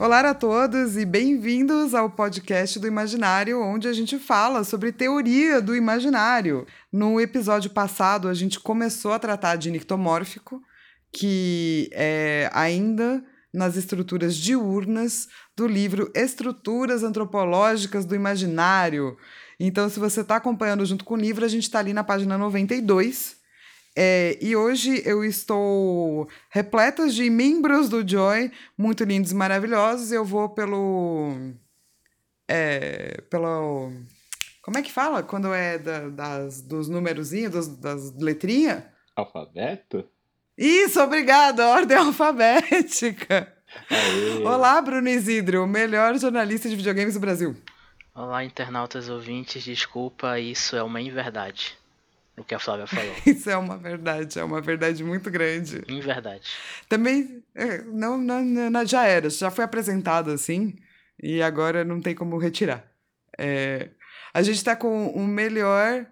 Olá a todos e bem-vindos ao podcast do Imaginário, onde a gente fala sobre teoria do imaginário. No episódio passado, a gente começou a tratar de nictomórfico, que é ainda nas estruturas diurnas do livro Estruturas Antropológicas do Imaginário. Então, se você está acompanhando junto com o livro, a gente está ali na página 92. É, e hoje eu estou repleta de membros do Joy, muito lindos e maravilhosos. Eu vou pelo. É, pelo. Como é que fala? Quando é da, das, dos numerozinhos, das letrinhas? Alfabeto? Isso, obrigada, ordem alfabética. Aê. Olá, Bruno Isidro, o melhor jornalista de videogames do Brasil. Olá, internautas ouvintes, desculpa, isso é uma inverdade. O que a Flávia falou. isso é uma verdade, é uma verdade muito grande. Inverdade. Também, é, não, não, não, já era, já foi apresentado assim, e agora não tem como retirar. É, a gente está com o melhor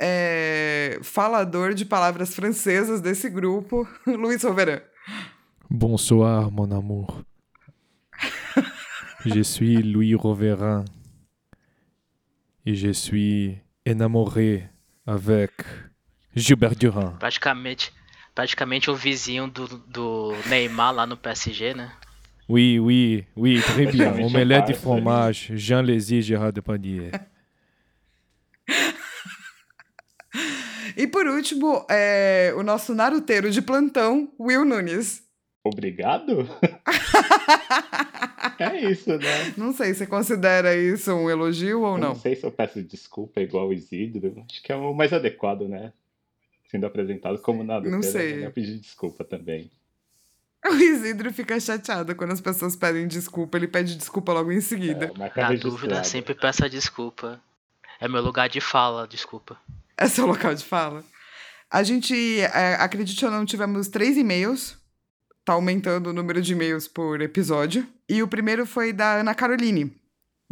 é, falador de palavras francesas desse grupo, Luiz Roveran. Bonsoir, mon amour. je suis Louis Roveran. Et je suis enamoré avec Gilbert Durand. Praticamente, praticamente o vizinho do, do Neymar lá no PSG, né? Oui, oui, oui, très bien. Omelette de fromage, Jean Lézy, Gérard Depardieu. E por último, é, o nosso naruteiro de plantão, Will Nunes. Obrigado? é isso, né? Não sei, você considera isso um elogio ou não? Não sei se eu peço desculpa igual o Isidro. Acho que é o mais adequado, né? Sendo apresentado como naruteiro. Não sei. Eu pedir desculpa também. O Isidro fica chateado quando as pessoas pedem desculpa, ele pede desculpa logo em seguida. É, Na dúvida, sempre peça desculpa. É meu lugar de fala, desculpa. É seu local de fala. A gente, é, acredite ou não, tivemos três e-mails. Tá aumentando o número de e-mails por episódio. E o primeiro foi da Ana Caroline.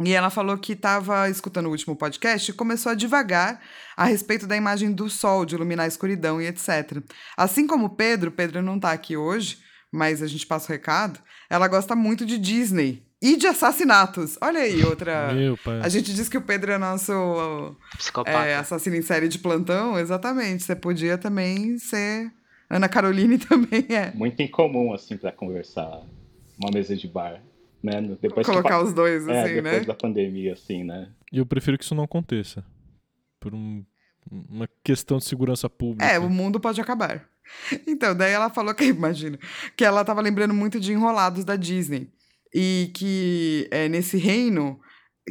E ela falou que estava escutando o último podcast e começou a divagar a respeito da imagem do sol, de iluminar a escuridão e etc. Assim como o Pedro, Pedro não está aqui hoje, mas a gente passa o recado, ela gosta muito de Disney e de assassinatos. Olha aí, outra. Meu pai. A gente diz que o Pedro é nosso é, assassino em série de plantão. Exatamente. Você podia também ser. Ana Caroline também é. Muito incomum, assim, para conversar. Uma mesa de bar. Né? Depois Colocar que... os dois, é, assim, depois né? Depois da pandemia, assim, né? E eu prefiro que isso não aconteça. Por um, uma questão de segurança pública. É, o mundo pode acabar. Então, daí ela falou que, imagina, que ela tava lembrando muito de Enrolados da Disney. E que é, nesse reino,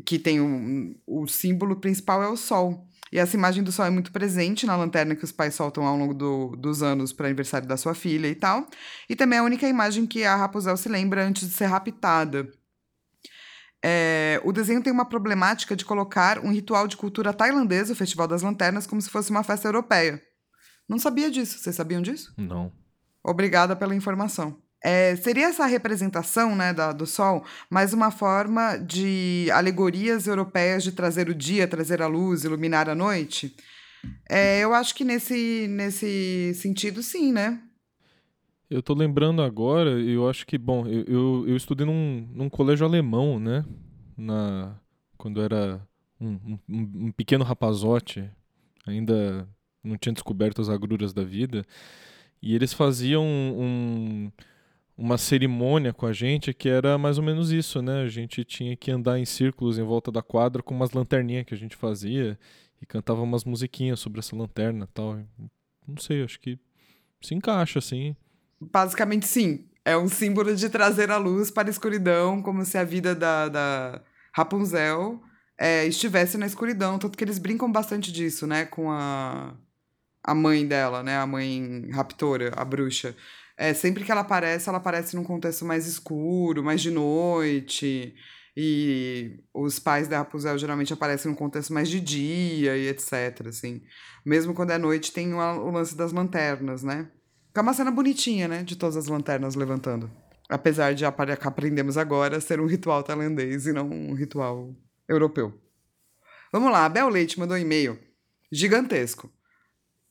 que tem um, o símbolo principal é o sol. E essa imagem do sol é muito presente na lanterna que os pais soltam ao longo do, dos anos para aniversário da sua filha e tal. E também é a única imagem que a Rapunzel se lembra antes de ser raptada. É, o desenho tem uma problemática de colocar um ritual de cultura tailandesa, o Festival das Lanternas, como se fosse uma festa europeia. Não sabia disso. Vocês sabiam disso? Não. Obrigada pela informação. É, seria essa representação né, da, do Sol mais uma forma de alegorias europeias de trazer o dia, trazer a luz, iluminar a noite? É, eu acho que nesse, nesse sentido, sim, né? Eu tô lembrando agora, eu acho que, bom, eu, eu, eu estudei num, num colégio alemão, né? Na, quando era um, um, um pequeno rapazote, ainda não tinha descoberto as agruras da vida. E eles faziam um, uma cerimônia com a gente que era mais ou menos isso, né? A gente tinha que andar em círculos em volta da quadra com umas lanterninhas que a gente fazia e cantava umas musiquinhas sobre essa lanterna tal. Não sei, acho que se encaixa, assim. Basicamente, sim. É um símbolo de trazer a luz para a escuridão, como se a vida da, da Rapunzel é, estivesse na escuridão. Tanto que eles brincam bastante disso, né? Com a, a mãe dela, né? A mãe raptora, a bruxa é, sempre que ela aparece, ela aparece num contexto mais escuro, mais de noite. E os pais da Rapunzel geralmente aparecem num contexto mais de dia e etc, assim. Mesmo quando é noite, tem o, lance das lanternas, né? Que é uma cena bonitinha, né? De todas as lanternas levantando. Apesar de aprendemos agora ser um ritual tailandês e não um ritual europeu. Vamos lá, a Bel Leite mandou um e-mail gigantesco.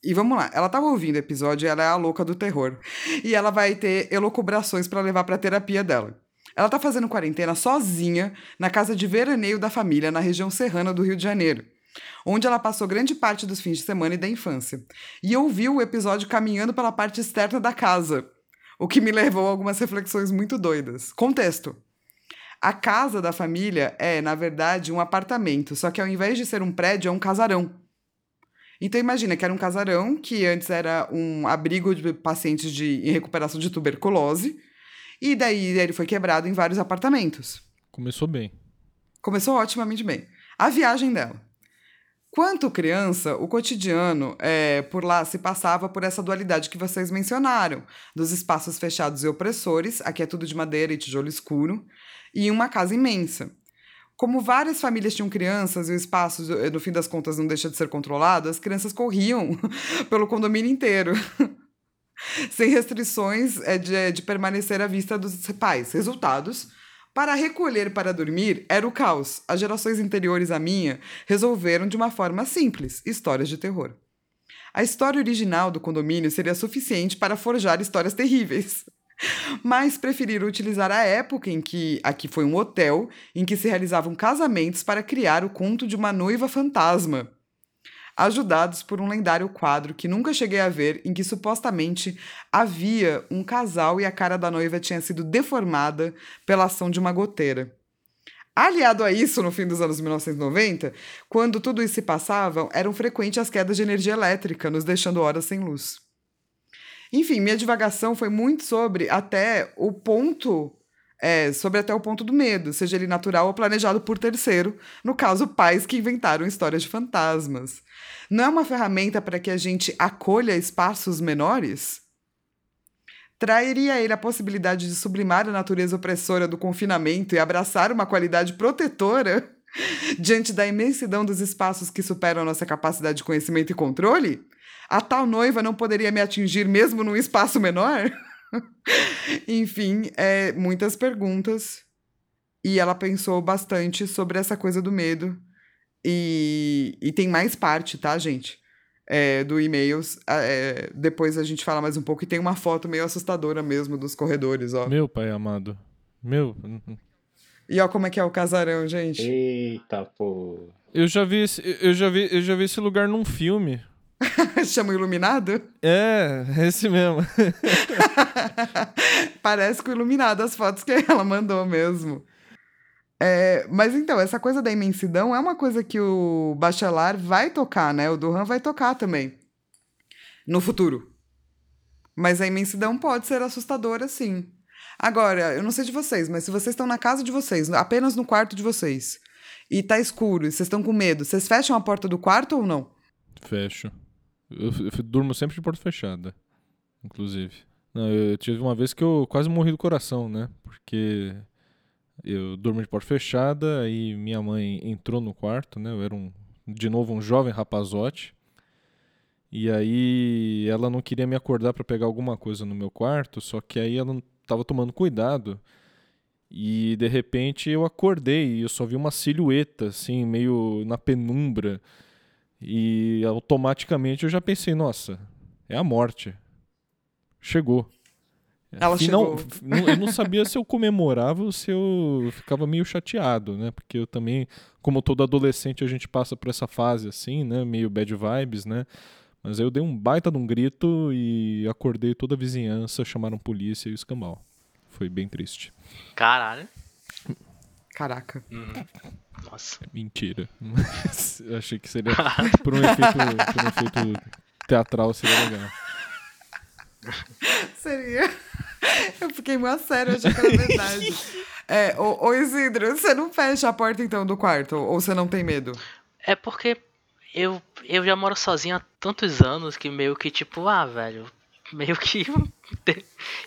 E vamos lá, ela tava ouvindo o episódio e ela é a louca do terror. E ela vai ter elocubrações para levar pra terapia dela. Ela tá fazendo quarentena sozinha na casa de veraneio da família na região serrana do Rio de Janeiro, onde ela passou grande parte dos fins de semana e da infância. E ouviu o episódio caminhando pela parte externa da casa, o que me levou a algumas reflexões muito doidas. Contexto. A casa da família é, na verdade, um apartamento, só que ao invés de ser um prédio, é um casarão. Então imagina que era um casarão que antes era um abrigo de pacientes de, em recuperação de tuberculose, e daí ele foi quebrado em vários apartamentos. Começou bem. Começou otimamente bem. A viagem dela. Quanto criança, o cotidiano é, por lá se passava por essa dualidade que vocês mencionaram, dos espaços fechados e opressores, aqui é tudo de madeira e tijolo escuro, e uma casa imensa. Como várias famílias tinham crianças e o espaço, no fim das contas, não deixa de ser controlado, as crianças corriam pelo condomínio inteiro, sem restrições é, de, de permanecer à vista dos pais. Resultados: para recolher para dormir era o caos. As gerações anteriores à minha resolveram de uma forma simples: histórias de terror. A história original do condomínio seria suficiente para forjar histórias terríveis mas preferiram utilizar a época em que aqui foi um hotel em que se realizavam casamentos para criar o conto de uma noiva fantasma. Ajudados por um lendário quadro que nunca cheguei a ver, em que supostamente havia um casal e a cara da noiva tinha sido deformada pela ação de uma goteira. Aliado a isso, no fim dos anos 1990, quando tudo isso se passava, eram frequentes as quedas de energia elétrica, nos deixando horas sem luz. Enfim, minha divagação foi muito sobre até o ponto. É, sobre até o ponto do medo, seja ele natural ou planejado por terceiro, no caso, pais que inventaram histórias de fantasmas. Não é uma ferramenta para que a gente acolha espaços menores? Trairia ele a possibilidade de sublimar a natureza opressora do confinamento e abraçar uma qualidade protetora diante da imensidão dos espaços que superam nossa capacidade de conhecimento e controle? A tal noiva não poderia me atingir mesmo num espaço menor? Enfim, é, muitas perguntas. E ela pensou bastante sobre essa coisa do medo. E, e tem mais parte, tá, gente? É, do e-mails. É, depois a gente fala mais um pouco. E tem uma foto meio assustadora mesmo dos corredores, ó. Meu pai amado. Meu. E ó como é que é o casarão, gente. Eita, pô. Eu já vi esse, eu já vi, eu já vi esse lugar num filme. Chama Iluminado? É, esse mesmo. Parece com Iluminado as fotos que ela mandou mesmo. É, mas então, essa coisa da imensidão é uma coisa que o Bachelard vai tocar, né? O Duran vai tocar também. No futuro. Mas a imensidão pode ser assustadora, sim. Agora, eu não sei de vocês, mas se vocês estão na casa de vocês, apenas no quarto de vocês, e tá escuro, e vocês estão com medo, vocês fecham a porta do quarto ou não? Fecho. Eu, eu, durmo sempre de porta fechada, inclusive. Não, eu tive uma vez que eu quase morri do coração, né? Porque eu durmo de porta fechada, aí minha mãe entrou no quarto, né? Eu era um, de novo um jovem rapazote. E aí ela não queria me acordar para pegar alguma coisa no meu quarto, só que aí ela tava tomando cuidado. E de repente eu acordei e eu só vi uma silhueta assim, meio na penumbra. E automaticamente eu já pensei, nossa, é a morte. Chegou. Ela Final, chegou. Eu não sabia se eu comemorava ou se eu ficava meio chateado, né? Porque eu também, como todo adolescente, a gente passa por essa fase assim, né? Meio bad vibes, né? Mas aí eu dei um baita de um grito e acordei toda a vizinhança, chamaram polícia e o escambau. Foi bem triste. Caralho. Caraca. Uhum. Nossa. É mentira. Mas eu achei que seria. Por um efeito, por um efeito teatral seria legal. Seria. Eu fiquei muito sério, achei que era verdade. É, ô, ô Isidro, você não fecha a porta então do quarto? Ou você não tem medo? É porque eu, eu já moro sozinho há tantos anos que meio que tipo, ah, velho, meio que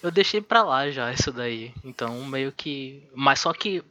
eu deixei pra lá já isso daí. Então, meio que. Mas só que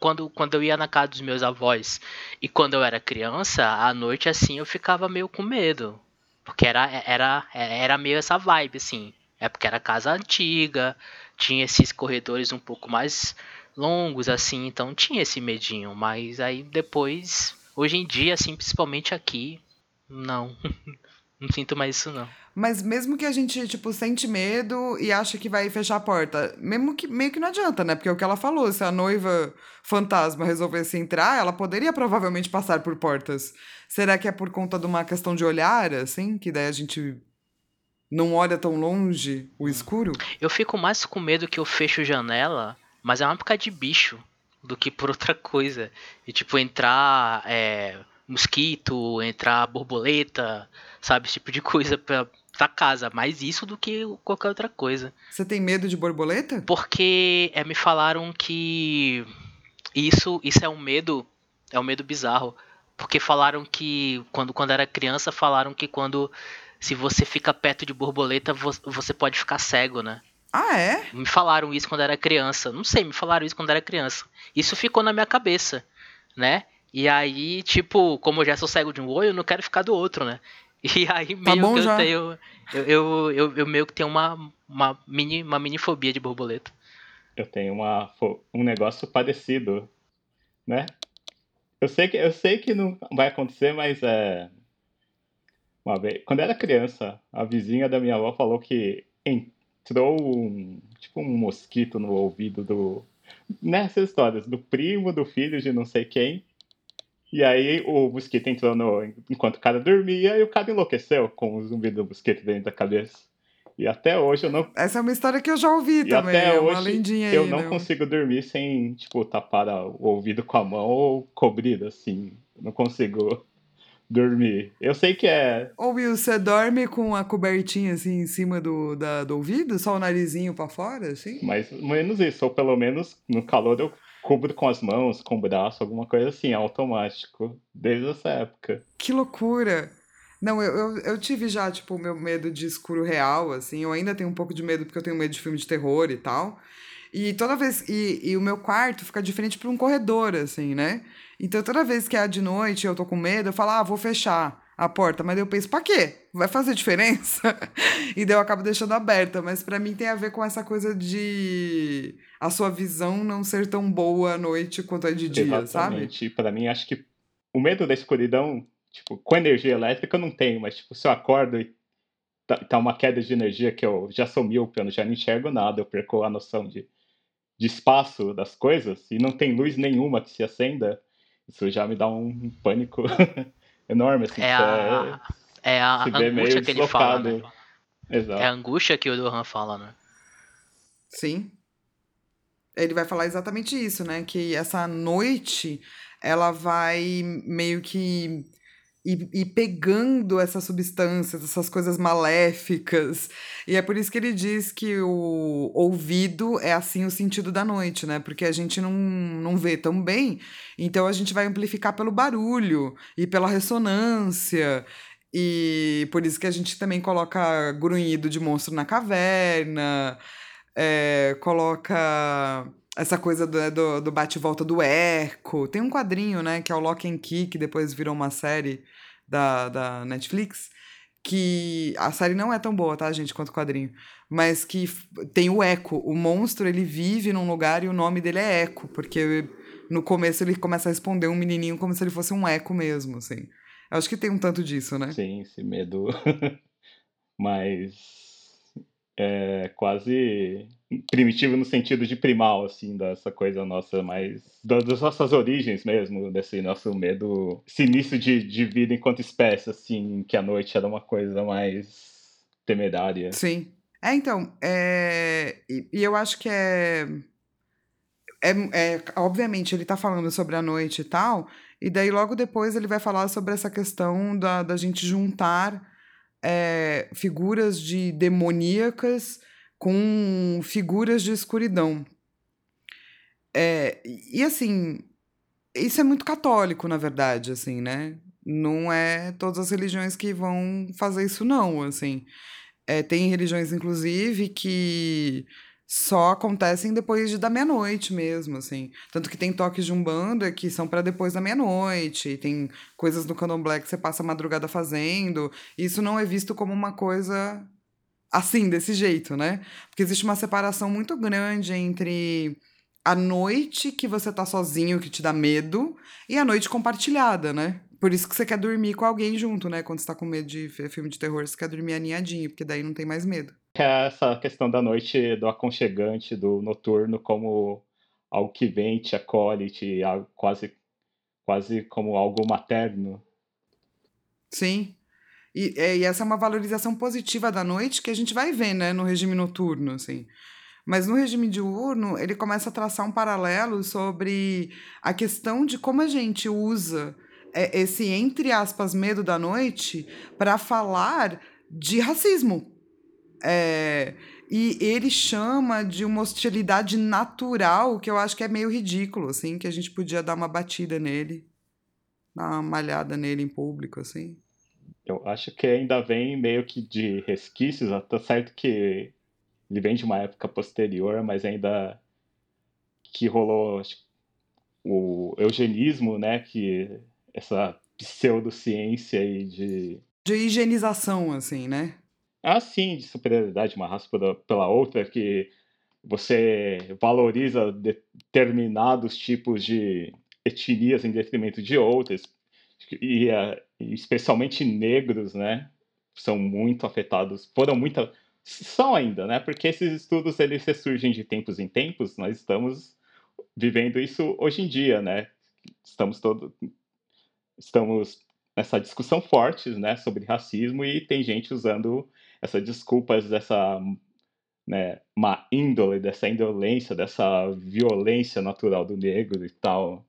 quando, quando eu ia na casa dos meus avós e quando eu era criança, à noite assim eu ficava meio com medo. Porque era, era, era meio essa vibe, assim. É porque era casa antiga, tinha esses corredores um pouco mais longos, assim, então tinha esse medinho. Mas aí depois, hoje em dia, assim, principalmente aqui, não. Não sinto mais isso, não. Mas mesmo que a gente, tipo, sente medo e acha que vai fechar a porta, mesmo que meio que não adianta, né? Porque é o que ela falou, se a noiva fantasma resolvesse entrar, ela poderia provavelmente passar por portas. Será que é por conta de uma questão de olhar, assim? Que daí a gente não olha tão longe o escuro? Eu fico mais com medo que eu fecho janela, mas é uma época de bicho do que por outra coisa. E tipo, entrar é, mosquito, entrar borboleta, sabe? Esse tipo de coisa pra, pra casa. Mais isso do que qualquer outra coisa. Você tem medo de borboleta? Porque é, me falaram que isso, isso é um medo, é um medo bizarro. Porque falaram que quando, quando era criança, falaram que quando se você fica perto de borboleta, você pode ficar cego, né? Ah, é? Me falaram isso quando era criança. Não sei, me falaram isso quando era criança. Isso ficou na minha cabeça, né? E aí, tipo, como eu já sou cego de um olho, eu não quero ficar do outro, né? E aí tá meio que já. eu tenho. Eu, eu, eu, eu, meio que tenho uma, uma, mini, uma mini fobia de borboleta. Eu tenho uma, um negócio parecido, né? Eu sei que, eu sei que não vai acontecer, mas é. Uma vez, quando eu era criança, a vizinha da minha avó falou que entrou um, tipo um mosquito no ouvido do. Nessas histórias, do primo, do filho de não sei quem. E aí o mosquito entrou no, enquanto o cara dormia e o cara enlouqueceu com o zumbido do mosquito dentro da cabeça. E até hoje eu não. Essa é uma história que eu já ouvi e também. Até é hoje uma lendinha eu aí, não né? consigo dormir sem, tipo, tapar o ouvido com a mão ou cobrir, assim. Não consigo dormir. Eu sei que é. Ô, Will, você dorme com a cobertinha assim em cima do, da, do ouvido? Só o narizinho pra fora, assim? Mais menos isso. Ou pelo menos no calor eu cubro com as mãos, com o braço, alguma coisa assim, automático. Desde essa época. Que loucura! Não, eu, eu, eu tive já, tipo, o meu medo de escuro real, assim. Eu ainda tenho um pouco de medo porque eu tenho medo de filme de terror e tal. E toda vez. E, e o meu quarto fica diferente para um corredor, assim, né? Então toda vez que é de noite eu tô com medo, eu falo, ah, vou fechar a porta. Mas eu penso, pra quê? Vai fazer diferença? e daí eu acabo deixando aberta. Mas para mim tem a ver com essa coisa de a sua visão não ser tão boa à noite quanto é de dia, Exatamente. sabe? Pra mim, acho que o medo da escuridão, tipo, com energia elétrica eu não tenho, mas tipo, se eu acordo e tá, tá uma queda de energia que eu já sou míope, eu já não enxergo nada, eu perco a noção de, de espaço das coisas e não tem luz nenhuma que se acenda, isso já me dá um pânico enorme, assim. É a, é a angústia que ele fala, né? Exato. É a angústia que o Dohan fala, né? Sim. Ele vai falar exatamente isso, né? Que essa noite ela vai meio que ir, ir, pegando essas substâncias, essas coisas maléficas. E é por isso que ele diz que o ouvido é assim o sentido da noite, né? Porque a gente não, não vê tão bem, então a gente vai amplificar pelo barulho e pela ressonância. E por isso que a gente também coloca grunhido de monstro na caverna é, coloca essa coisa do, do, do bate-volta do eco. Tem um quadrinho, né, que é o Lock and Key, que depois virou uma série da, da Netflix, que a série não é tão boa, tá, gente, quanto o quadrinho, mas que tem o eco. O monstro, ele vive num lugar e o nome dele é Eco, porque no começo ele começa a responder um menininho como se ele fosse um eco mesmo, assim. Eu acho que tem um tanto disso, né? Sim, esse medo. Mas é quase primitivo no sentido de primal, assim, dessa coisa nossa mais. das nossas origens mesmo, desse nosso medo, início de, de vida enquanto espécie, assim, que a noite era uma coisa mais temerária. Sim. É, então, é... E, eu acho que é... é. É, obviamente, ele tá falando sobre a noite e tal, e daí logo depois ele vai falar sobre essa questão da, da gente juntar é, figuras de demoníacas com figuras de escuridão. É, e assim, isso é muito católico, na verdade, assim, né? Não é todas as religiões que vão fazer isso, não, assim. É, tem religiões, inclusive, que só acontecem depois de da meia-noite mesmo, assim. Tanto que tem toques de umbanda que são para depois da meia-noite, tem coisas no candomblé que você passa a madrugada fazendo. Isso não é visto como uma coisa assim, desse jeito, né? Porque existe uma separação muito grande entre a noite que você tá sozinho, que te dá medo, e a noite compartilhada, né? Por isso que você quer dormir com alguém junto, né? Quando você tá com medo de filme de terror, você quer dormir aninhadinho, porque daí não tem mais medo. É essa questão da noite, do aconchegante, do noturno, como algo que vem, te acolhe, te, quase, quase como algo materno. Sim. E, é, e, essa é uma valorização positiva da noite que a gente vai ver, né, no regime noturno, assim. Mas no regime diurno, ele começa a traçar um paralelo sobre a questão de como a gente usa é, esse, entre aspas, medo da noite para falar de racismo. É, e ele chama de uma hostilidade natural, que eu acho que é meio ridículo, assim, que a gente podia dar uma batida nele, dar uma malhada nele em público, assim. Eu acho que ainda vem meio que de resquícios, tá certo que ele vem de uma época posterior, mas ainda que rolou o eugenismo, né, que essa pseudociência aí de de higienização assim, né? Ah, sim, de superioridade uma raça pela, pela outra que você valoriza determinados tipos de etnias em detrimento de outras e, uh, especialmente negros, né, são muito afetados, foram muito são ainda, né? Porque esses estudos eles surgem de tempos em tempos. Nós estamos vivendo isso hoje em dia, né? Estamos todo estamos nessa discussão forte, né, sobre racismo e tem gente usando essa desculpas dessa né, má índole, dessa indolência, dessa violência natural do negro e tal,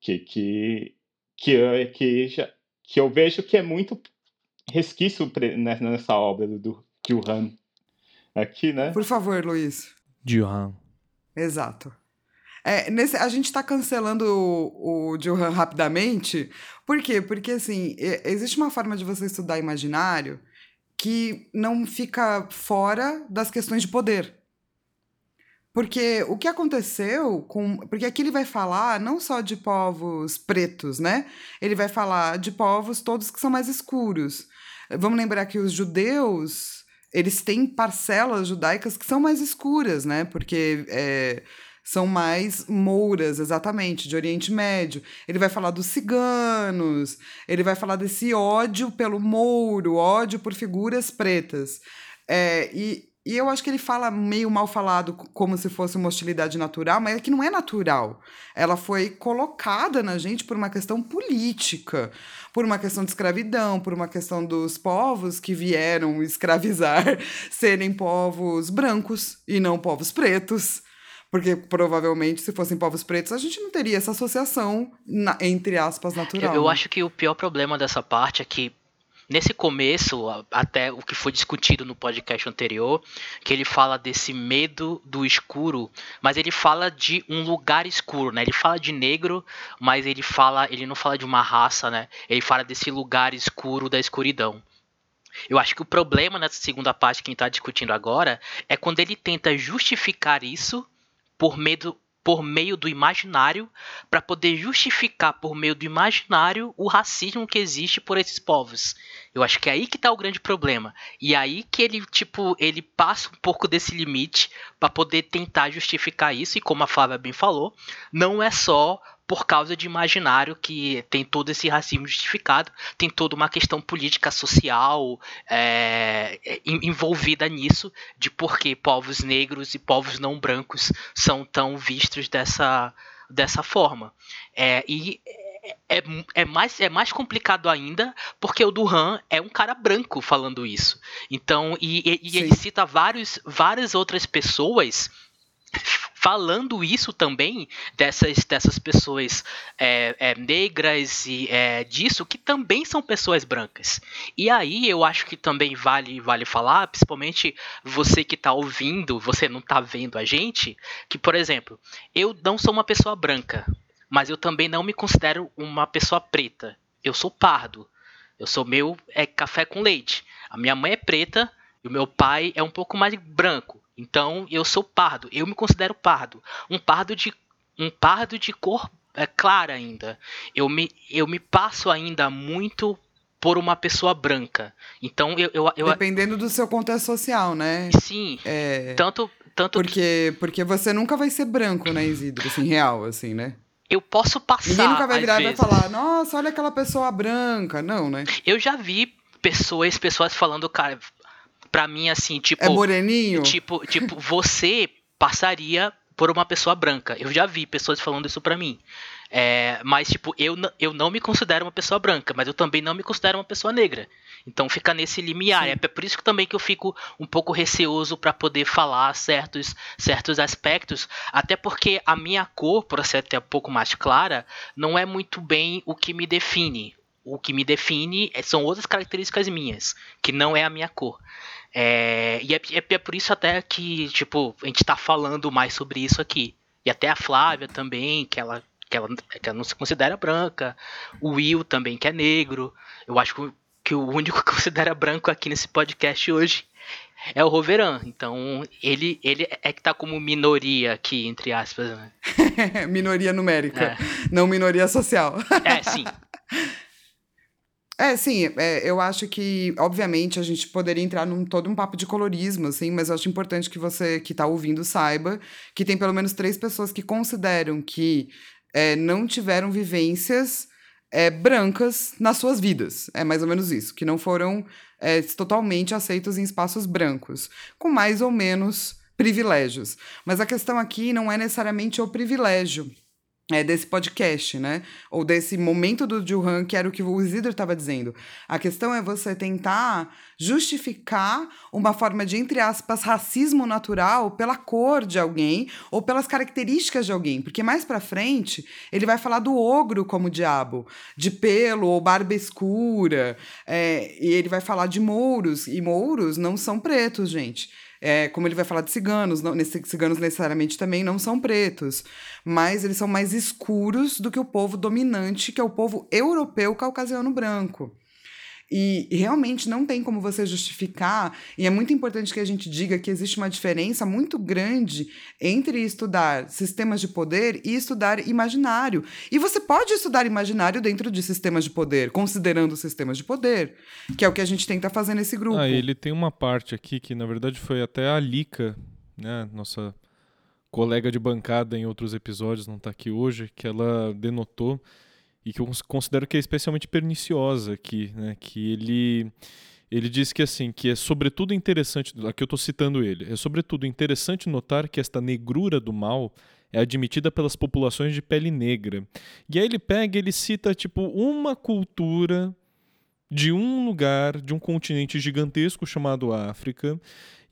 que que que, que, já, que eu vejo que é muito resquício né, nessa obra do, Johan aqui, né? Por favor, Luiz. Johan. Exato. É, nesse, a gente está cancelando o, o Johan rapidamente. Por quê? Porque, assim, existe uma forma de você estudar imaginário que não fica fora das questões de poder. Porque o que aconteceu com. Porque aqui ele vai falar não só de povos pretos, né? Ele vai falar de povos todos que são mais escuros. Vamos lembrar que os judeus eles têm parcelas judaicas que são mais escuras, né? Porque é, são mais mouras, exatamente, de Oriente Médio. Ele vai falar dos ciganos, ele vai falar desse ódio pelo mouro, ódio por figuras pretas. É, e, e eu acho que ele fala meio mal falado, como se fosse uma hostilidade natural, mas é que não é natural. Ela foi colocada na gente por uma questão política por uma questão de escravidão, por uma questão dos povos que vieram escravizar serem povos brancos e não povos pretos. Porque provavelmente, se fossem povos pretos, a gente não teria essa associação, na, entre aspas, natural. Eu, eu acho que o pior problema dessa parte é que Nesse começo, até o que foi discutido no podcast anterior, que ele fala desse medo do escuro, mas ele fala de um lugar escuro, né? Ele fala de negro, mas ele fala, ele não fala de uma raça, né? Ele fala desse lugar escuro da escuridão. Eu acho que o problema nessa segunda parte que a gente está discutindo agora é quando ele tenta justificar isso por medo por meio do imaginário para poder justificar por meio do imaginário o racismo que existe por esses povos. Eu acho que é aí que está o grande problema. E é aí que ele tipo, ele passa um pouco desse limite para poder tentar justificar isso e como a Flávia bem falou, não é só por causa de imaginário que tem todo esse racismo justificado, tem toda uma questão política social é, envolvida nisso, de por que povos negros e povos não brancos são tão vistos dessa, dessa forma. É, e é, é, mais, é mais complicado ainda porque o Duran é um cara branco falando isso. Então, e, e, e ele cita vários, várias outras pessoas falando isso também dessas, dessas pessoas é, é, negras e é, disso que também são pessoas brancas. E aí eu acho que também vale vale falar, principalmente você que está ouvindo, você não está vendo a gente, que por exemplo, eu não sou uma pessoa branca, mas eu também não me considero uma pessoa preta. Eu sou pardo. Eu sou meu é café com leite. A minha mãe é preta e o meu pai é um pouco mais branco. Então eu sou pardo, eu me considero pardo, um pardo de um pardo de cor é, clara ainda. Eu me, eu me passo ainda muito por uma pessoa branca. Então eu, eu, eu dependendo do seu contexto social, né? Sim. É... Tanto tanto porque porque você nunca vai ser branco, né, Isidro, assim real, assim, né? eu posso passar. Ninguém nunca vai virar e vai falar, nossa, olha aquela pessoa branca. Não, né? Eu já vi pessoas, pessoas falando, cara, pra mim assim, tipo, É moreninho? tipo, tipo, você passaria por uma pessoa branca. Eu já vi pessoas falando isso pra mim. É, mas, tipo, eu, eu não me considero uma pessoa branca, mas eu também não me considero uma pessoa negra. Então fica nesse limiar. Sim. É por isso que também que eu fico um pouco receoso pra poder falar certos, certos aspectos. Até porque a minha cor, por ser até um pouco mais clara, não é muito bem o que me define. O que me define é- são outras características minhas, que não é a minha cor. É, e é, é- é por isso até que, tipo, a gente tá falando mais sobre isso aqui. E até a Flávia também, que ela, que ela, que ela não se considera branca. O Will também, que é negro. Eu acho que o- que o único que considera branco aqui nesse podcast hoje é o Roveran. Então, ele, ele é que tá como minoria aqui, entre aspas, né? minoria numérica, É. não minoria social. É, sim. É, sim, é, eu acho que, obviamente, a gente poderia entrar num todo um papo de colorismo, assim, mas eu acho importante que você que está ouvindo saiba que tem pelo menos três pessoas que consideram que é, não tiveram vivências é, brancas nas suas vidas. É mais ou menos isso, que não foram é, totalmente aceitos em espaços brancos, com mais ou menos privilégios. Mas a questão aqui não é necessariamente o privilégio é, desse podcast, né? Ou desse momento do Juhan, que era o que o Isidro estava dizendo. A questão é você tentar justificar uma forma de, entre aspas, racismo natural pela cor de alguém ou pelas características de alguém. Porque mais pra frente, ele vai falar do ogro como diabo, de pelo ou barba escura, é, e ele vai falar de mouros, e mouros não são pretos, gente. É, como ele vai falar de ciganos, não, nesse, ciganos necessariamente também não são pretos, mas eles são mais escuros do que o povo dominante, que é o povo europeu caucasiano branco. E, realmente não tem como você justificar, e é muito importante que a gente diga que existe uma diferença muito grande entre estudar sistemas de poder e estudar imaginário. E você pode estudar imaginário dentro de sistemas de poder, considerando sistemas de poder, que é o que a gente tenta fazer nesse grupo. Ah, ele tem uma parte aqui que, na verdade, foi até a Lika, né, nossa colega de bancada em outros episódios, não está aqui hoje, que ela denotou e que eu cons- considero que é especialmente perniciosa aqui, né, que ele ele diz que assim, que é sobretudo interessante, aqui eu estou citando ele, é sobretudo interessante notar que esta negrura do mal é admitida pelas populações de pele negra. E aí ele pega, ele cita tipo uma cultura de um lugar, de um continente gigantesco chamado África,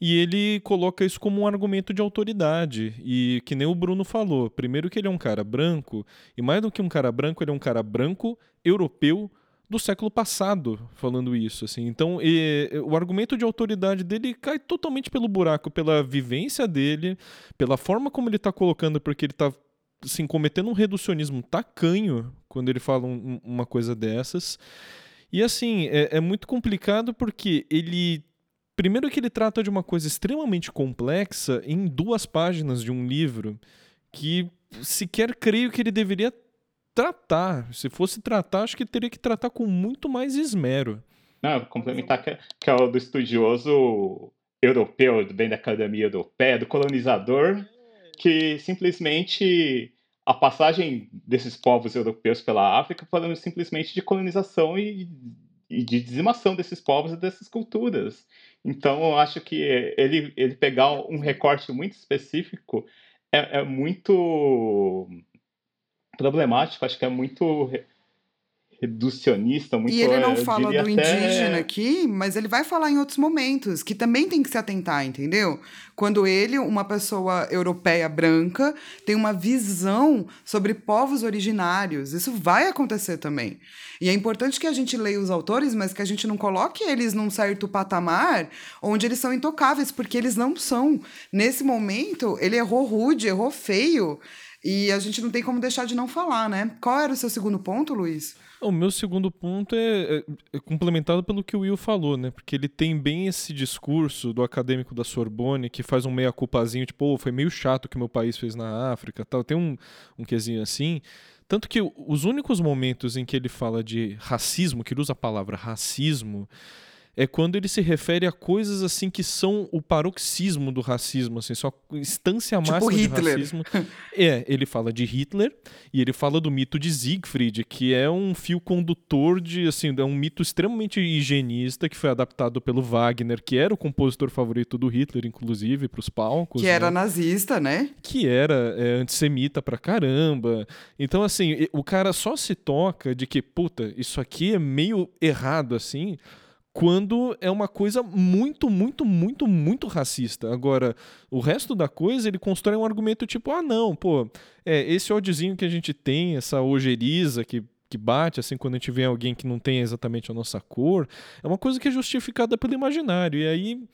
e ele coloca isso como um argumento de autoridade. E que nem o Bruno falou, primeiro que ele é um cara branco, e mais do que um cara branco, ele é um cara branco europeu do século passado falando isso, assim. Então, e- o argumento de autoridade dele cai totalmente pelo buraco, pela vivência dele, pela forma como ele está colocando, porque ele está assim, cometendo um reducionismo tacanho quando ele fala um- um- uma coisa dessas. E assim, é, é muito complicado porque ele. Primeiro que ele trata de uma coisa extremamente complexa em duas páginas de um livro que sequer creio que ele deveria tratar. Se fosse tratar, acho que teria que tratar com muito mais esmero. Não, complementar que, que é o do estudioso europeu, bem da academia europeia, do colonizador, que simplesmente a passagem desses povos europeus pela África foram simplesmente de colonização e, e de dizimação desses povos e dessas culturas. Então, eu acho que ele, ele pegar um recorte muito específico é, é muito problemático, acho que é muito reducionista, muito. E ele não fala do até- indígena aqui, mas ele vai falar em outros momentos, que também tem que se atentar, entendeu? Quando ele, uma pessoa europeia branca, tem uma visão sobre povos originários. Isso vai acontecer também. E é importante que a gente leia os autores, mas que a gente não coloque eles num certo patamar onde eles são intocáveis, porque eles não são. Nesse momento, ele errou rude, errou feio. E a gente não tem como deixar de não falar, né? Qual era o seu segundo ponto, Luiz? O meu segundo ponto é, é- é complementado pelo que o Will falou, né? Porque ele tem bem esse discurso do acadêmico da Sorbonne que faz um meia-culpazinho, tipo, "Pô, foi meio chato o que meu país fez na África tal. Tem um, um quesinho assim. Tanto que os únicos momentos em que ele fala de racismo, que ele usa a palavra racismo, é quando ele se refere a coisas assim que são o paroxismo do racismo, assim, só instância Tipo máxima Hitler. de racismo. é, ele fala de Hitler e ele fala do mito de Siegfried, que é um fio condutor de, assim, é um mito extremamente higienista que foi adaptado pelo Wagner, que era o compositor favorito do Hitler, inclusive, para os palcos. Que era né? nazista, né? que era é, antissemita pra caramba. Então, assim, o cara só se toca de que, puta, isso aqui é meio errado, assim, quando é uma coisa muito, muito, muito, muito racista. Agora, o resto da coisa, ele constrói um argumento tipo, ah, não, pô, é, esse ódiozinho que a gente tem, essa ojeriza que que bate, assim, quando a gente vê alguém que não tem exatamente a nossa cor, é uma coisa que é justificada pelo imaginário. E aí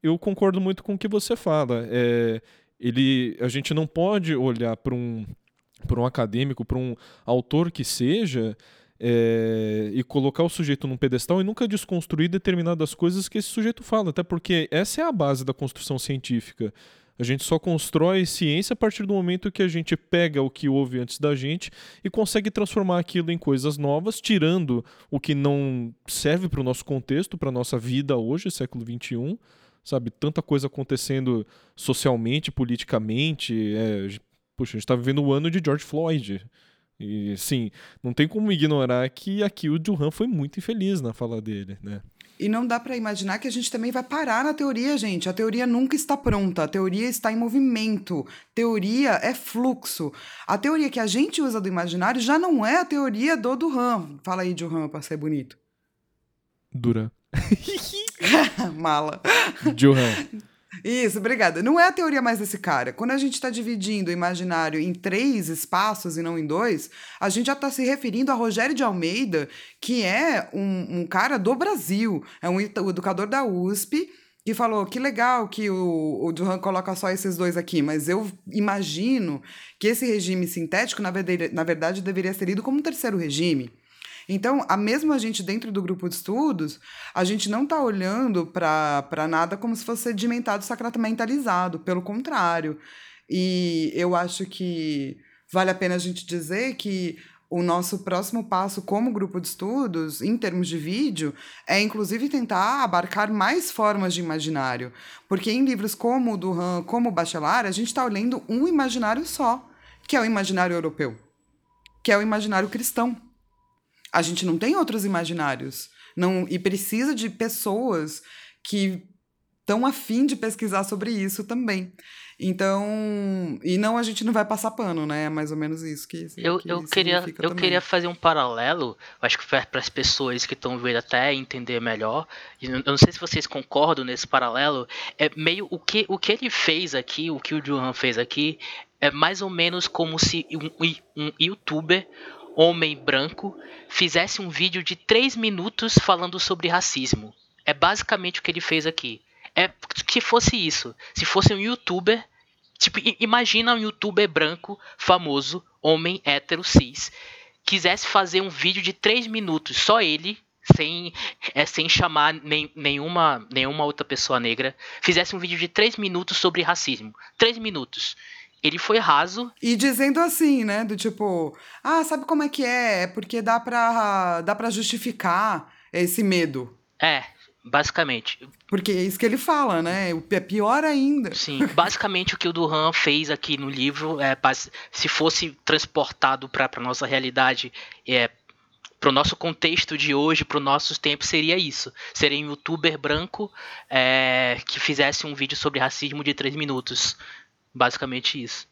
eu concordo muito com o que você fala. É, ele, a gente não pode olhar para um, um acadêmico, para um autor que seja, é, e colocar o sujeito num pedestal e nunca desconstruir determinadas coisas que esse sujeito fala, até porque essa é a base da construção científica. A gente só constrói ciência a partir do momento que a gente pega o que houve antes da gente e consegue transformar aquilo em coisas novas, tirando o que não serve para o nosso contexto, para a nossa vida hoje, século XXI sabe? Tanta coisa acontecendo socialmente, politicamente. É, puxa, a gente tá vivendo o ano de George Floyd. E, sim, não tem como ignorar que aqui o Duran foi muito infeliz na fala dele, né? E não dá para imaginar que a gente também vai parar na teoria, gente. A teoria nunca está pronta, a teoria está em movimento. Teoria é fluxo. A teoria que a gente usa do imaginário já não é a teoria do Duran. Fala aí, Duran, para ser bonito. Duran. Mala. Duran. Isso, obrigada. Não é a teoria mais desse cara. Quando a gente está dividindo o imaginário em três espaços e não em dois, a gente já está se referindo a Rogério de Almeida, que é um, um cara do Brasil, é um educador da USP, que falou que legal que o, o Duran coloca só esses dois aqui, mas eu imagino que esse regime sintético, na verdade, na verdade deveria ser lido como um terceiro regime. Então, a mesmo a gente dentro do grupo de estudos, a gente não está olhando para nada como se fosse sedimentado, sacramentalizado, pelo contrário. E eu acho que vale a pena a gente dizer que o nosso próximo passo como grupo de estudos, em termos de vídeo, é inclusive tentar abarcar mais formas de imaginário. Porque em livros como o Duran, como o Bachelard, a gente está olhando um imaginário só, que é o imaginário europeu, que é o imaginário cristão. A gente não tem outros imaginários. Não, e precisa de pessoas que estão afim de pesquisar sobre isso também. Então, e não a gente não vai passar pano, né? É mais ou menos isso que, Eu, que eu queria, significa eu também. queria fazer um paralelo, acho que para as pessoas que estão vendo até entender melhor. Eu não sei se vocês concordam nesse paralelo. É meio o que, o que ele fez aqui, o que o Johan fez aqui, é mais ou menos como se um, um youtuber homem branco fizesse um vídeo de 3 minutos falando sobre racismo. É basicamente o que ele fez aqui. É que fosse isso. Se fosse um youtuber. Tipo, imagina um youtuber branco, famoso, homem, hétero, cis, quisesse fazer um vídeo de 3 minutos, só ele, sem, é, sem chamar nem, nenhuma, nenhuma outra pessoa negra, fizesse um vídeo de 3 minutos sobre racismo. 3 minutos. Ele foi raso, E dizendo assim, né? Do tipo, ah, sabe como é que é? É porque dá pra, dá pra justificar esse medo. é, basicamente. Porque é isso que ele fala, né? O- É pior ainda. Sim, basicamente o que o Duran fez aqui no livro, é, se fosse transportado para a nossa realidade, é, para o nosso contexto de hoje, para os nossos tempos, seria isso. Seria um youtuber branco é, que fizesse um vídeo sobre racismo de 3 minutos. Basicamente isso.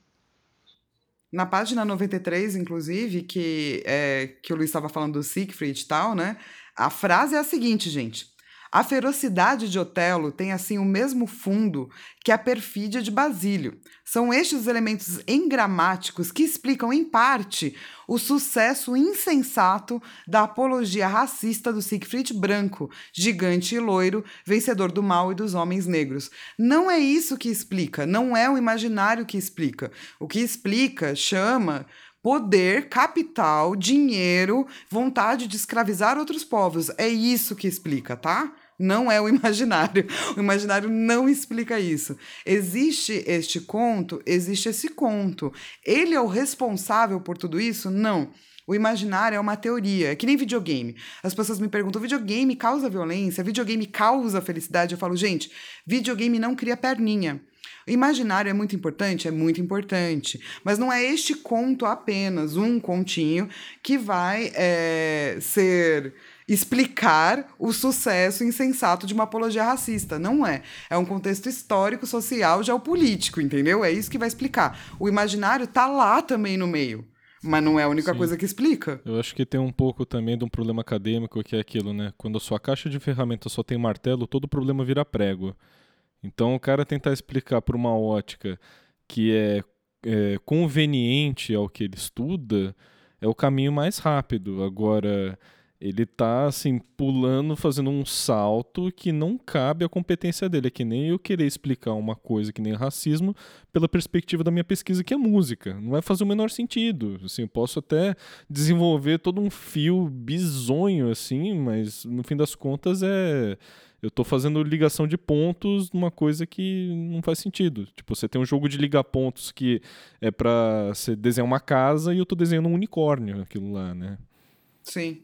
Na página 93, inclusive, que, é, que o Luiz estava falando do Siegfried e tal, né? A frase é a seguinte, gente. A ferocidade de Otelo tem assim o mesmo fundo que a perfídia de Basílio. São estes os elementos engramáticos que explicam, em parte, o sucesso insensato da apologia racista do Siegfried Branco, gigante e loiro, vencedor do mal e dos homens negros. Não é isso que explica, não é o imaginário que explica. O que explica, chama poder, capital, dinheiro, vontade de escravizar outros povos. É isso que explica, tá? Não é o imaginário. O imaginário não explica isso. Existe este conto, existe esse conto. Ele é o responsável por tudo isso? Não. O imaginário é uma teoria, é que nem videogame. As pessoas me perguntam: videogame causa violência? Videogame causa felicidade? Eu falo, gente, videogame não cria perninha. Imaginário é muito importante? É muito importante. Mas não é este conto apenas, um continho, que vai é, ser explicar o sucesso insensato de uma apologia racista. Não é. É um contexto histórico, social, geopolítico, entendeu? É isso que vai explicar. O imaginário tá lá também no meio. Mas não é a única Sim. coisa que explica. Eu acho que tem um pouco também de um problema acadêmico que é aquilo, né? Quando a sua caixa de ferramentas só tem martelo, todo problema vira prego. Então o cara tentar explicar por uma ótica que é, é conveniente ao que ele estuda é o caminho mais rápido. Agora ele tá assim pulando, fazendo um salto que não cabe à competência dele. É que nem eu querer explicar uma coisa que nem racismo pela perspectiva da minha pesquisa que é música. Não vai fazer o menor sentido. Assim, eu posso até desenvolver todo um fio bizonho assim, mas no fim das contas é eu estou fazendo ligação de pontos numa coisa que não faz sentido. Tipo, você tem um jogo de ligar pontos que é para você desenhar uma casa e eu estou desenhando um unicórnio, aquilo lá, né? Sim.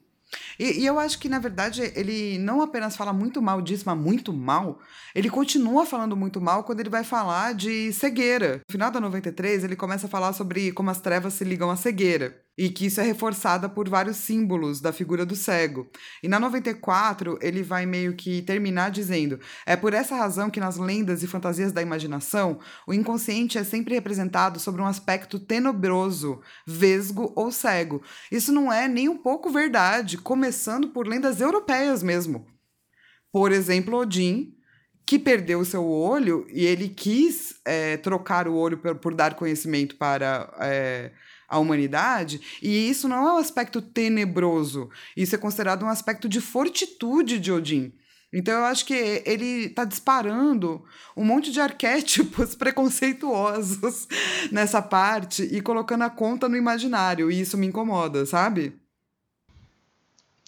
E, e, eu acho que, na verdade, ele não apenas fala muito mal disso, mas muito mal, ele continua falando muito mal quando ele vai falar de cegueira. No final da 93, ele começa a falar sobre como as trevas se ligam à cegueira e que isso é reforçada por vários símbolos da figura do cego. E na 94, ele vai meio que terminar dizendo: É por essa razão que nas lendas e fantasias da imaginação, o inconsciente é sempre representado sobre um aspecto tenebroso, vesgo ou cego. Isso não é nem um pouco verdade, começando por lendas europeias mesmo. Por exemplo, Odin, que perdeu o seu olho e ele quis é, trocar o olho por, por dar conhecimento para. É, a humanidade, e isso não é um aspecto tenebroso, isso é considerado um aspecto de fortitude de Odin. Então eu acho que ele está disparando um monte de arquétipos preconceituosos nessa parte e colocando a conta no imaginário, e isso me incomoda, sabe?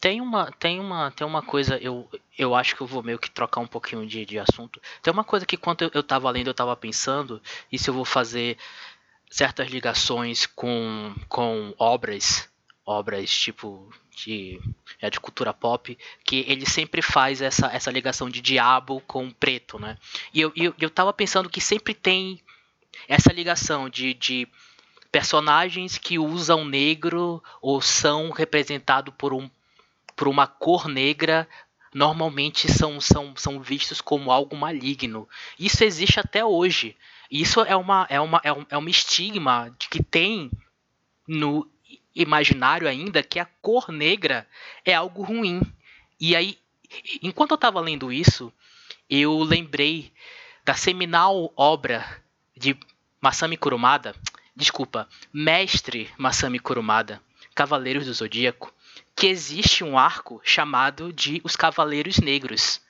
Tem uma, tem uma, tem uma coisa, eu, eu acho que eu vou meio que trocar um pouquinho de, de assunto. Tem uma coisa que quando eu, eu tava lendo, eu tava pensando, e se eu vou fazer certas ligações com, com obras, obras tipo de, é, de cultura pop, que ele sempre faz essa, essa ligação de diabo com preto, né? E eu, eu, eu tava pensando que sempre tem essa ligação de, de personagens que usam negro ou são representados por, um, por uma cor negra normalmente são, são, são vistos como algo maligno. Isso existe até hoje. Isso é uma é uma é um, é um estigma de que tem no imaginário ainda que a cor negra é algo ruim. E aí, enquanto eu estava lendo isso, eu lembrei da seminal obra de Masami Kurumada, desculpa, mestre Masami Kurumada, Cavaleiros do Zodíaco, que existe um arco chamado de Os Cavaleiros Negros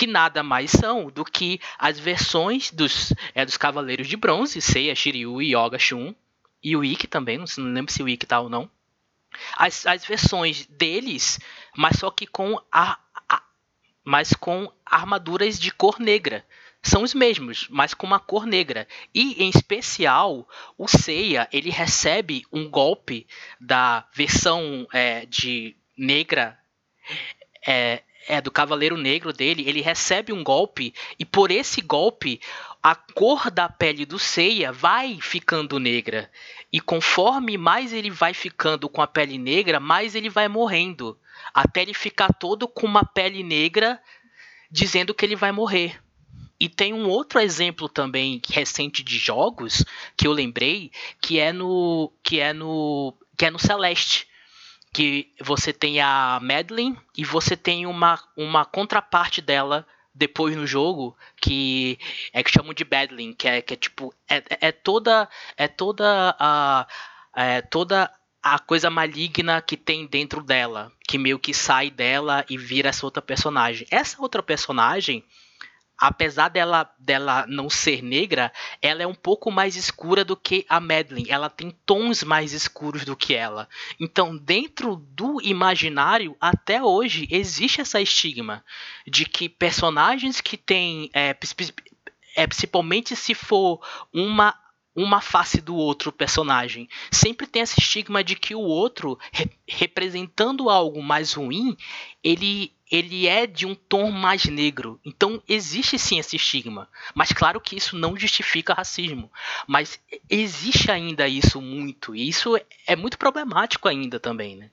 que nada mais são do que as versões dos, é, dos Cavaleiros de Bronze, Seiya, Shiryu, Yoga, Shun, e o Ikki também, não, lembro se o Ikki tá ou não. As, as versões deles, mas só que com a, a mas com armaduras de cor negra. São os mesmos, mas com uma cor negra. E em especial, o Seiya, ele recebe um golpe da versão é, de negra é, é, do Cavaleiro Negro dele, ele recebe um golpe e por esse golpe a cor da pele do Seiya vai ficando negra. E conforme mais ele vai ficando com a pele negra, mais ele vai morrendo. Até ele ficar todo com uma pele negra, dizendo que ele vai morrer. E tem um outro exemplo também recente de jogos que eu lembrei, que é no que é no que é no Celeste, que você tem a Madeline e você tem uma, uma contraparte dela depois no jogo que é que chamam de Badling, que é, que é tipo é, é, é toda é toda a é toda a coisa maligna que tem dentro dela, que meio que sai dela e vira essa outra personagem. Essa outra personagem apesar dela, dela não ser negra, ela é um pouco mais escura do que a Madeline. Ela tem tons mais escuros do que ela. Então, dentro do imaginário, até hoje, existe essa estigma de que personagens que têm. É, é, principalmente se for uma uma face do outro personagem. Sempre tem esse estigma de que o outro, re representando algo mais ruim, ele, ele é de um tom mais negro. Então existe sim esse estigma. Mas claro que isso não justifica racismo. Mas existe ainda isso muito. E isso é muito problemático ainda também, né?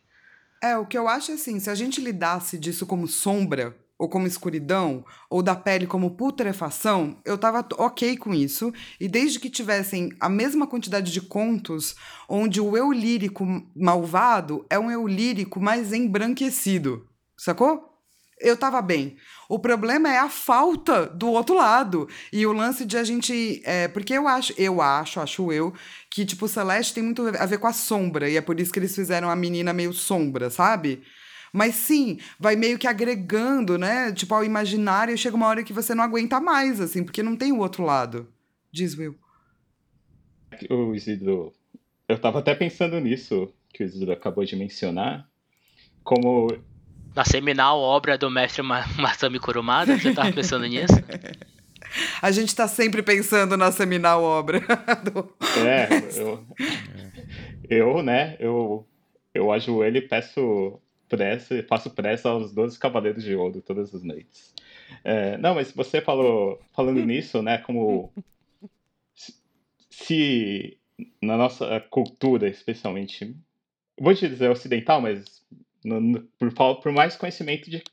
É, o que eu acho é assim, se a gente lidasse disso como sombra, ou como escuridão, ou da pele como putrefação, eu tava ok com isso. E desde que tivessem a mesma quantidade de contos, onde o eu lírico malvado é um eu lírico mais embranquecido, sacou? Eu tava bem. O problema é a falta do outro lado. E o lance de a gente. É, porque eu acho, eu acho, acho eu, que, tipo, Celeste tem muito a ver com a sombra. E é por isso que eles fizeram a menina meio sombra, sabe? Mas sim, vai meio que agregando, né? Tipo, ao imaginário, chega uma hora que você não aguenta mais, assim, porque não tem o outro lado. Diz Will. O Isidro. Eu tava até pensando nisso, que o Isidro acabou de mencionar. Como. Na seminal obra do mestre Masami Kurumada, você tava pensando nisso? A gente tá sempre pensando na seminal obra. Do... É, eu, eu, né, eu, eu ajoelho e peço prece, faço prece aos 12 Cavaleiros de Ouro todas as noites. É, não, mas você falou, falando nisso, né, como se na nossa cultura, especialmente, vou te dizer ocidental, mas no, no, por, por mais conhecimento de,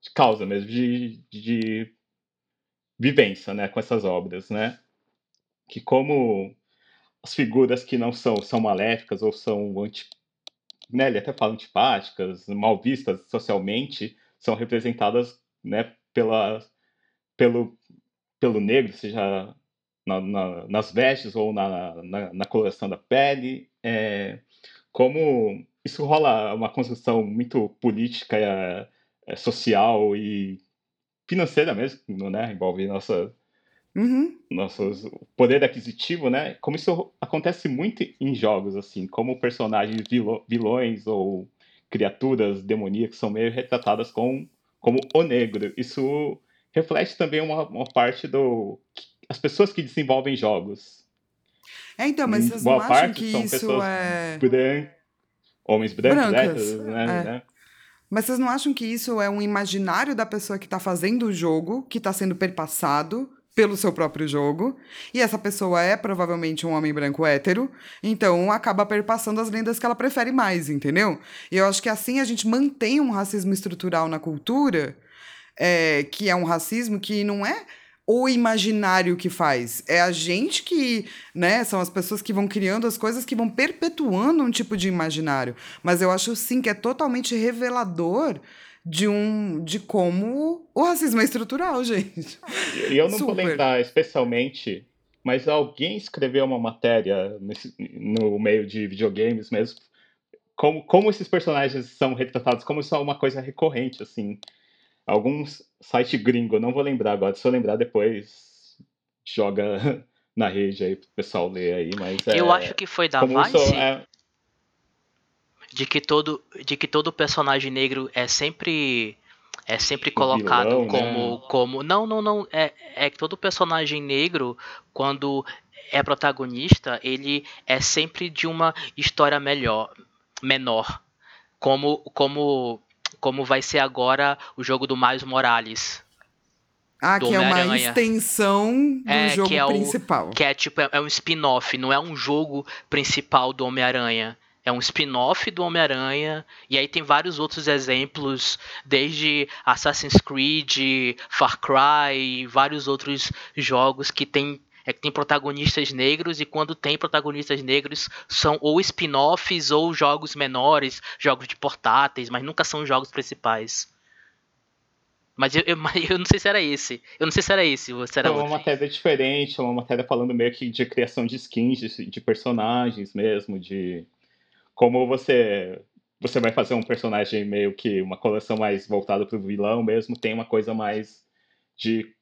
de causa mesmo, de, de vivência, né, com essas obras, né, que como as figuras que não são, são maléficas ou são anti, né, ele até fala antipáticas, mal vistas socialmente, são representadas né, pela, pelo, pelo negro, seja na, na, nas vestes ou na, na, na coloração da pele. É, como isso rola uma construção muito política, é, é, social e financeira mesmo, né? Envolve nossa, Uhum. Nossos, poder aquisitivo, né? Como isso acontece muito em jogos, assim, como personagens vilõ, vilões ou criaturas demoníacas são meio retratadas com, como o negro. Isso reflete também uma, uma parte do. as pessoas que desenvolvem jogos. É, então, mas vocês não acham que isso é. Bran... Homens brancos, Brancas, né? É. né? Mas vocês não acham que isso é um imaginário da pessoa que está fazendo o jogo, que está sendo perpassado pelo seu próprio jogo, e essa pessoa é provavelmente um homem branco hétero, então acaba perpassando as lendas que ela prefere mais, entendeu? E eu acho que assim a gente mantém um racismo estrutural na cultura, é, que é um racismo que não é o imaginário que faz, é a gente que, né, são as pessoas que vão criando as coisas que vão perpetuando um tipo de imaginário. Mas eu acho sim que é totalmente revelador de um de como o racismo é estrutural, gente. E eu não Super. vou lembrar especialmente, mas alguém escreveu uma matéria nesse, no meio de videogames mesmo, como, como esses personagens são retratados, como isso é uma coisa recorrente, assim. Alguns site gringo, não vou lembrar agora, se eu lembrar depois, joga na rede aí pro pessoal ler aí, mas Eu é, acho que foi da Vice. É, de que todo de que todo personagem negro é sempre é sempre colocado vilão, como né? como não não não é é que todo personagem negro quando é protagonista ele é sempre de uma história melhor menor como como como vai ser agora o jogo do Miles Morales ah, que é uma extensão do é, jogo que é principal. O, que é tipo, é, é um spin-off, não é um jogo principal do Homem-Aranha. É um spin-off do Homem-Aranha. E aí tem vários outros exemplos, desde Assassin's Creed, Far Cry e vários outros jogos que tem é que tem protagonistas negros e quando tem protagonistas negros são ou spin-offs ou jogos menores, jogos de portáteis, mas nunca são jogos principais. Mas eu, eu, eu, não sei se era esse. Eu não sei se era esse. Se era é uma matéria diferente, uma matéria falando meio que de criação de skins, de, de personagens mesmo, de como você você vai fazer um personagem meio que uma coleção mais voltada para o vilão mesmo, tem uma coisa mais de,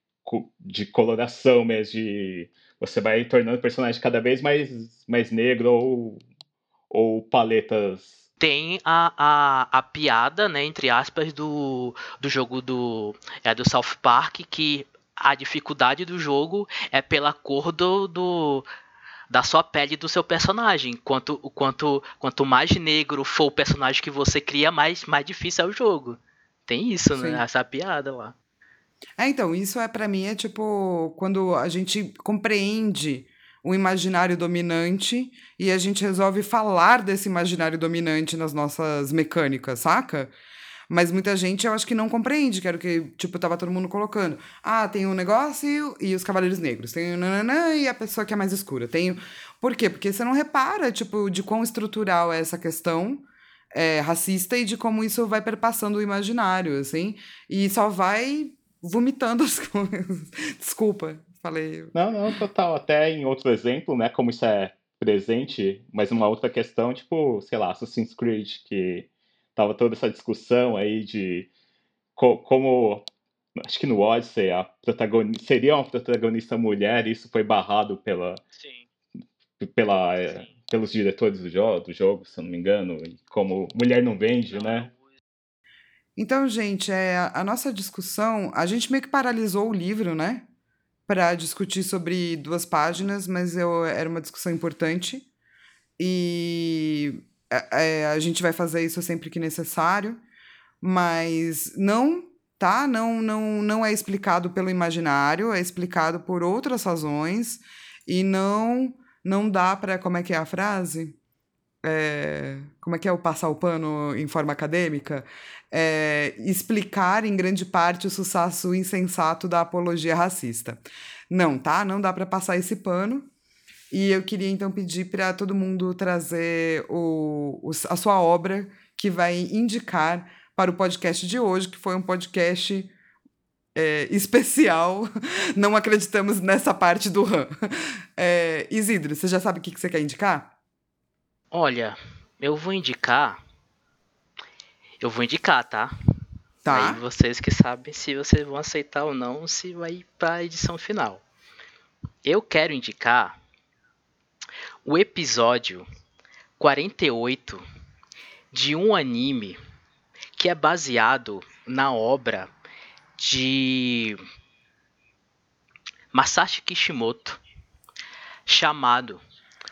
de coloração mesmo, de você vai tornando o personagem cada vez mais, mais negro ou, ou paletas tem a, a, a piada, né, entre aspas, do, do jogo do, é, do South Park, que a dificuldade do jogo é pela cor do, do da sua pele do seu personagem. Quanto, quanto, quanto mais negro for o personagem que você cria, mais, mais difícil é o jogo. Tem isso, né? Sim. né? Essa piada lá. É, então, isso é para mim é tipo quando a gente compreende o imaginário dominante e a gente resolve falar desse imaginário dominante nas nossas mecânicas, saca? Mas muita gente eu acho que não compreende, que era o que, tipo, tava todo mundo colocando. Ah, tem um negócio e os Cavaleiros Negros. Tem o nananã e a pessoa que é mais escura. Tem. Por quê? Porque você não repara, tipo, de quão estrutural é essa questão é, racista e de como isso vai perpassando o imaginário, assim. E só vai vomitando as coisas. Desculpa, falei. Não, não, total. Até em outro exemplo, né, como isso é presente, mas uma outra questão, tipo, sei lá, Assassin's Creed, que tava toda essa discussão aí de co como acho que no Odyssey a protagonista seria uma protagonista mulher e isso foi barrado pela Sim. pela Sim. pelos diretores do jogo, do jogo, se eu não me engano, e como mulher não vende, não, né? Então, gente, é, a nossa discussão, a gente meio que paralisou o livro, né? Para discutir sobre duas páginas, mas eu, era uma discussão importante. E é, a gente vai fazer isso sempre que necessário, mas não, tá? Não, não, não é explicado pelo imaginário, é explicado por outras razões e não, não dá para como é que é a frase? É, como é que é o passar o pano em forma acadêmica? É, explicar em grande parte o sucesso insensato da apologia racista. Não, tá? Não dá para passar esse pano. E eu queria então pedir para todo mundo trazer o, o, a sua obra que vai indicar para o podcast de hoje, que foi um podcast é, especial. Não acreditamos nessa parte do RAM. É, Isidro, você já sabe o que, que você quer indicar? Olha, eu vou indicar. Eu vou indicar, tá? Tá. Aí vocês que sabem se vocês vão aceitar ou não, se vai ir para a edição final. Eu quero indicar o episódio 48 de um anime que é baseado na obra de Masashi Kishimoto, chamado.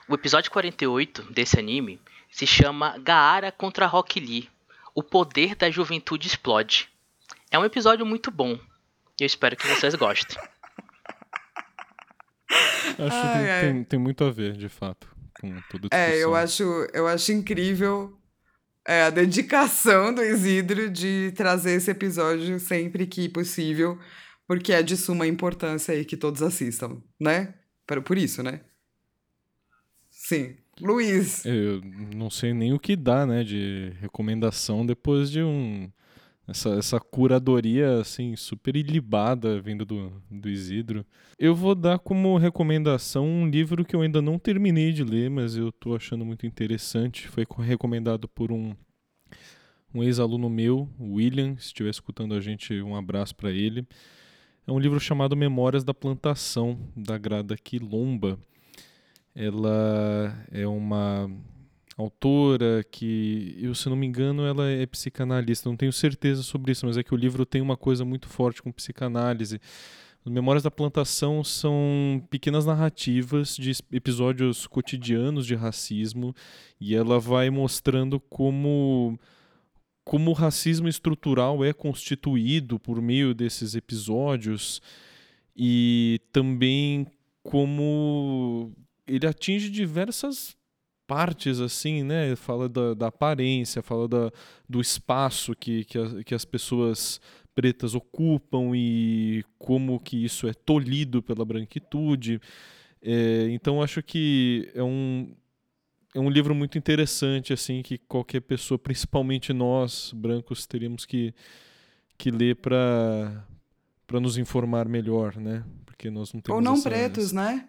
O episódio 48 desse anime se chama Gaara contra Rock Lee. O poder da juventude explode. É um episódio muito bom. Eu espero que vocês gostem. Acho ai, que tem, tem, tem, muito a ver, de fato, com tudo É, eu acho, eu acho incrível é, a dedicação do Isidro de trazer esse episódio sempre que possível, porque é de suma importância aí que todos assistam, né? Por, por isso, né? Sim. Luiz. Eu não sei nem o que dá, né, de recomendação depois de um essa, essa curadoria, assim, super ilibada vindo do, do Isidro. Eu vou dar como recomendação um livro que eu ainda não terminei de ler, mas eu estou achando muito interessante. Foi recomendado por um, um ex-aluno meu, William. Se estiver escutando a gente, um abraço para ele. É um livro chamado Memórias da Plantação, da Grada Quilomba. Ela é uma autora que, eu se não me engano, ela é psicanalista. Não tenho certeza sobre isso, mas é que o livro tem uma coisa muito forte com psicanálise. As Memórias da Plantação são pequenas narrativas de episódios cotidianos de racismo e ela vai mostrando como como o racismo estrutural é constituído por meio desses episódios e também como ele atinge diversas partes assim, né? Fala da, da aparência, fala da, do espaço que, que, a, que as pessoas pretas ocupam e como que isso é tolhido pela branquitude. É, então acho que é um é um livro muito interessante assim que qualquer pessoa, principalmente nós brancos, teríamos que que ler para para nos informar melhor, né? Porque nós não temos ou não essa, pretos, né?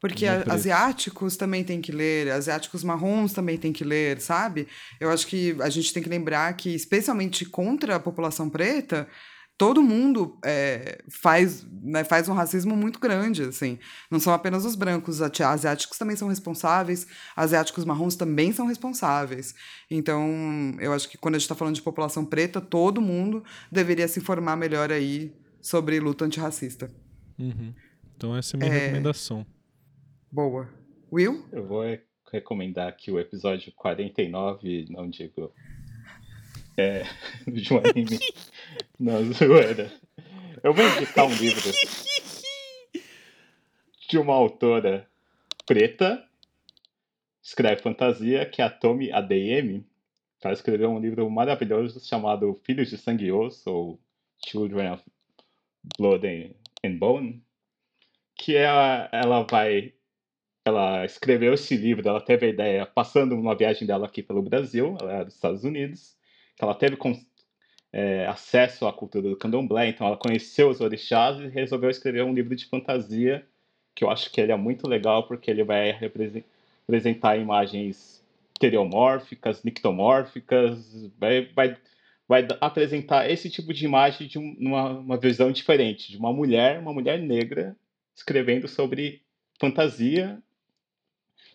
Porque a, asiáticos também tem que ler, asiáticos marrons também tem que ler, sabe? Eu acho que a gente tem que lembrar que, especialmente contra a população preta, todo mundo é, faz, né, faz um racismo muito grande, assim. Não são apenas os brancos, asiáticos também são responsáveis, asiáticos marrons também são responsáveis. Então, eu acho que quando a gente está falando de população preta, todo mundo deveria se informar melhor aí sobre luta antirracista. Uhum. Então essa é a minha é... recomendação. Boa. Will? Eu vou recomendar aqui o episódio 49, não digo. É. de um anime. não, zoeira. Eu vou indicar um livro de uma autora preta, escreve fantasia, que é a Tomi ADM. Ela escreveu um livro maravilhoso chamado Filhos de Sangue e Osso, ou Children of Blood and Bone, que ela, ela vai ela escreveu esse livro, ela teve a ideia passando uma viagem dela aqui pelo Brasil, ela é dos Estados Unidos, que ela teve é, acesso à cultura do candomblé, então ela conheceu os orixás e resolveu escrever um livro de fantasia, que eu acho que ele é muito legal porque ele vai representar imagens estereomórficas, nictomórficas, vai, vai, vai apresentar esse tipo de imagem de um, uma, uma visão diferente, de uma mulher, uma mulher negra, escrevendo sobre fantasia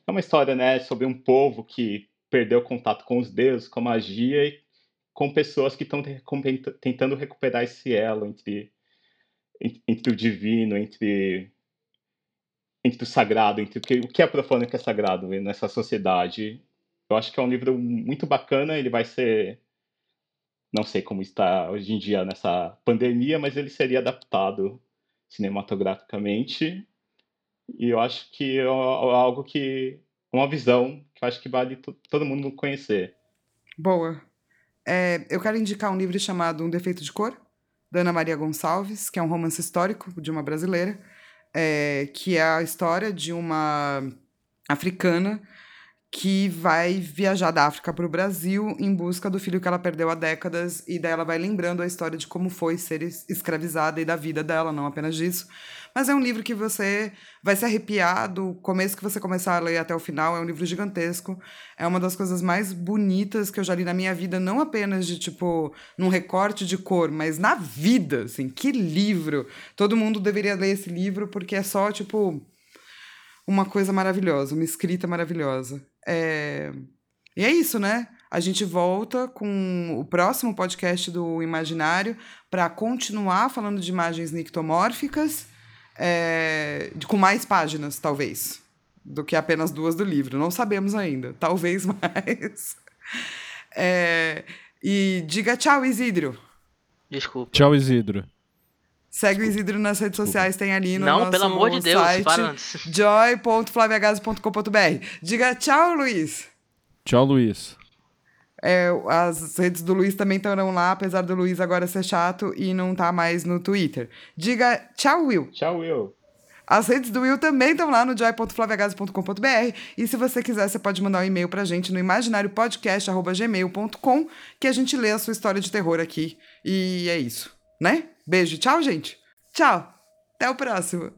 é uma história, né, sobre um povo que perdeu contato com os deuses, com a magia e com pessoas que estão tentando recuperar esse elo entre, entre o divino, entre, entre o sagrado, entre o que, o que é profano e o que é sagrado nessa sociedade. Eu acho que é um livro muito bacana, ele vai ser não sei como está hoje em dia nessa pandemia, mas ele seria adaptado cinematograficamente e eu acho que é algo que. Uma visão que eu acho que vale todo mundo conhecer. Boa. É, eu quero indicar um livro chamado Um Defeito de Cor, da Ana Maria Gonçalves, que é um romance histórico de uma brasileira, é, que é a história de uma africana que vai viajar da África para o Brasil em busca do filho que ela perdeu há décadas, e daí ela vai lembrando a história de como foi ser escravizada e da vida dela, não apenas disso. Mas é um livro que você vai se arrepiar do começo que você começar a ler até o final. É um livro gigantesco. É uma das coisas mais bonitas que eu já li na minha vida, não apenas de tipo num recorte de cor, mas na vida, assim. Que livro! Todo mundo deveria ler esse livro porque é só tipo uma coisa maravilhosa, uma escrita maravilhosa. É... E é isso, né? A gente volta com o próximo podcast do Imaginário para continuar falando de imagens nictomórficas é, com mais páginas, talvez, do que apenas duas do livro. Não sabemos ainda. Talvez mais. É, e diga tchau, Isidro. Desculpa. Tchau, Isidro. Segue o Isidro nas redes sociais, tem ali no Não, nosso pelo amor de Deus, site joy.flaviagaso.com.br. Diga tchau, Luiz. Tchau, Luiz. É, as redes do Luiz também estarão lá, apesar do Luiz agora ser chato e não tá mais no Twitter. Diga tchau, Will. Tchau, Will. As redes do Will também estão lá no joy.flaviagaso.com.br e se você quiser, você pode mandar um e-mail pra gente no imaginariopodcast.gmail.com que a gente lê a sua história de terror aqui. E é isso, né? Beijo, tchau, gente. Tchau. Até o próximo.